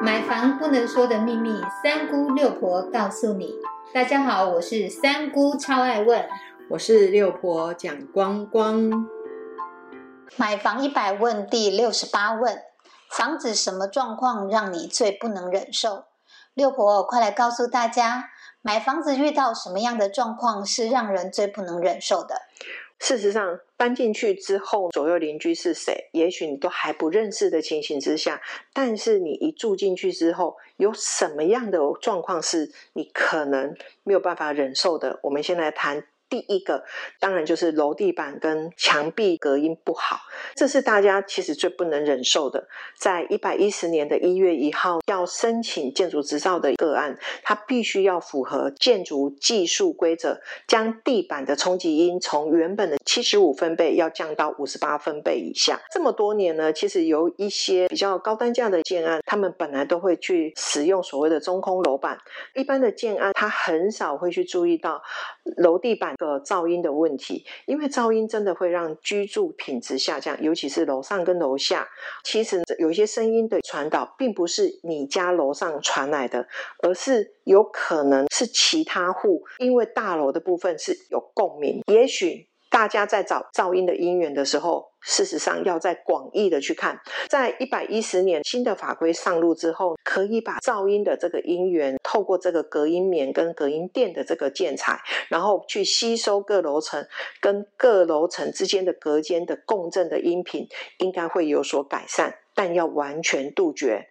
买房不能说的秘密，三姑六婆告诉你。大家好，我是三姑，超爱问。我是六婆蒋光光。买房一百问第六十八问：房子什么状况让你最不能忍受？六婆，快来告诉大家，买房子遇到什么样的状况是让人最不能忍受的？事实上，搬进去之后，左右邻居是谁，也许你都还不认识的情形之下，但是你一住进去之后，有什么样的状况是你可能没有办法忍受的？我们先来谈。第一个当然就是楼地板跟墙壁隔音不好，这是大家其实最不能忍受的。在一百一十年的一月一号要申请建筑执照的个案，它必须要符合建筑技术规则，将地板的冲击音从原本的七十五分贝要降到五十八分贝以下。这么多年呢，其实有一些比较高单价的建案，他们本来都会去使用所谓的中空楼板，一般的建案他很少会去注意到楼地板。个噪音的问题，因为噪音真的会让居住品质下降，尤其是楼上跟楼下。其实有一些声音的传导，并不是你家楼上传来的，而是有可能是其他户，因为大楼的部分是有共鸣，也许。大家在找噪音的因源的时候，事实上要在广义的去看，在一百一十年新的法规上路之后，可以把噪音的这个因源透过这个隔音棉跟隔音垫的这个建材，然后去吸收各楼层跟各楼层之间的隔间的共振的音频，应该会有所改善，但要完全杜绝。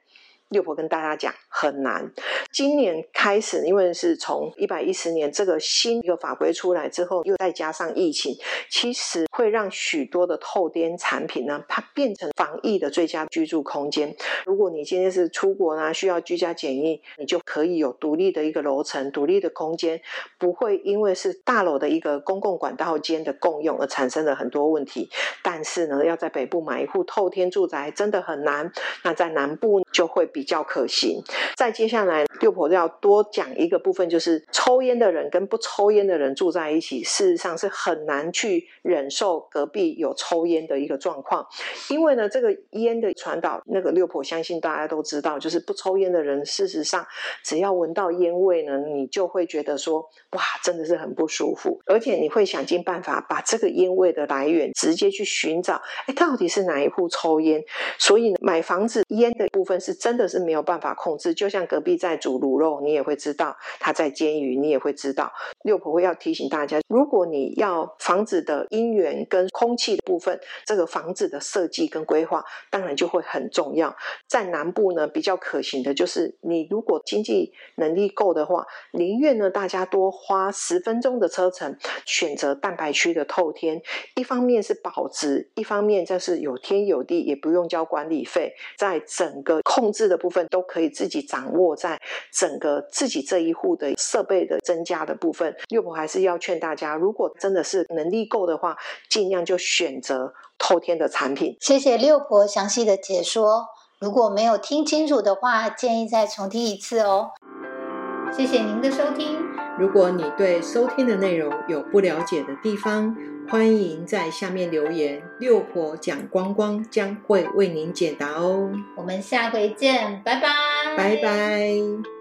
六婆跟大家讲很难。今年开始，因为是从一百一十年这个新一个法规出来之后，又再加上疫情，其实会让许多的透天产品呢，它变成防疫的最佳居住空间。如果你今天是出国呢，需要居家检疫，你就可以有独立的一个楼层、独立的空间，不会因为是大楼的一个公共管道间的共用而产生了很多问题。但是呢，要在北部买一户透天住宅真的很难。那在南部就会。比较可行。再接下来，六婆要多讲一个部分，就是抽烟的人跟不抽烟的人住在一起，事实上是很难去忍受隔壁有抽烟的一个状况。因为呢，这个烟的传导，那个六婆相信大家都知道，就是不抽烟的人，事实上只要闻到烟味呢，你就会觉得说，哇，真的是很不舒服，而且你会想尽办法把这个烟味的来源直接去寻找，哎，到底是哪一户抽烟？所以买房子烟的部分是真的。是没有办法控制，就像隔壁在煮卤肉，你也会知道；他在煎鱼，你也会知道。六婆婆要提醒大家，如果你要房子的音源跟空气的部分，这个房子的设计跟规划，当然就会很重要。在南部呢，比较可行的就是，你如果经济能力够的话，宁愿呢大家多花十分钟的车程，选择蛋白区的透天。一方面是保值，一方面就是有天有地，也不用交管理费，在整个控制的。部分都可以自己己掌握在整个自己这一户的设备的增加的部分。六婆还是要劝大家，如果真的是能力够的话，尽量就选择透天的产品。谢谢六婆详细的解说。如果没有听清楚的话，建议再重听一次哦。谢谢您的收听。如果你对收听的内容有不了解的地方，欢迎在下面留言，六婆讲光光将会为您解答哦。我们下回见，拜拜，拜拜。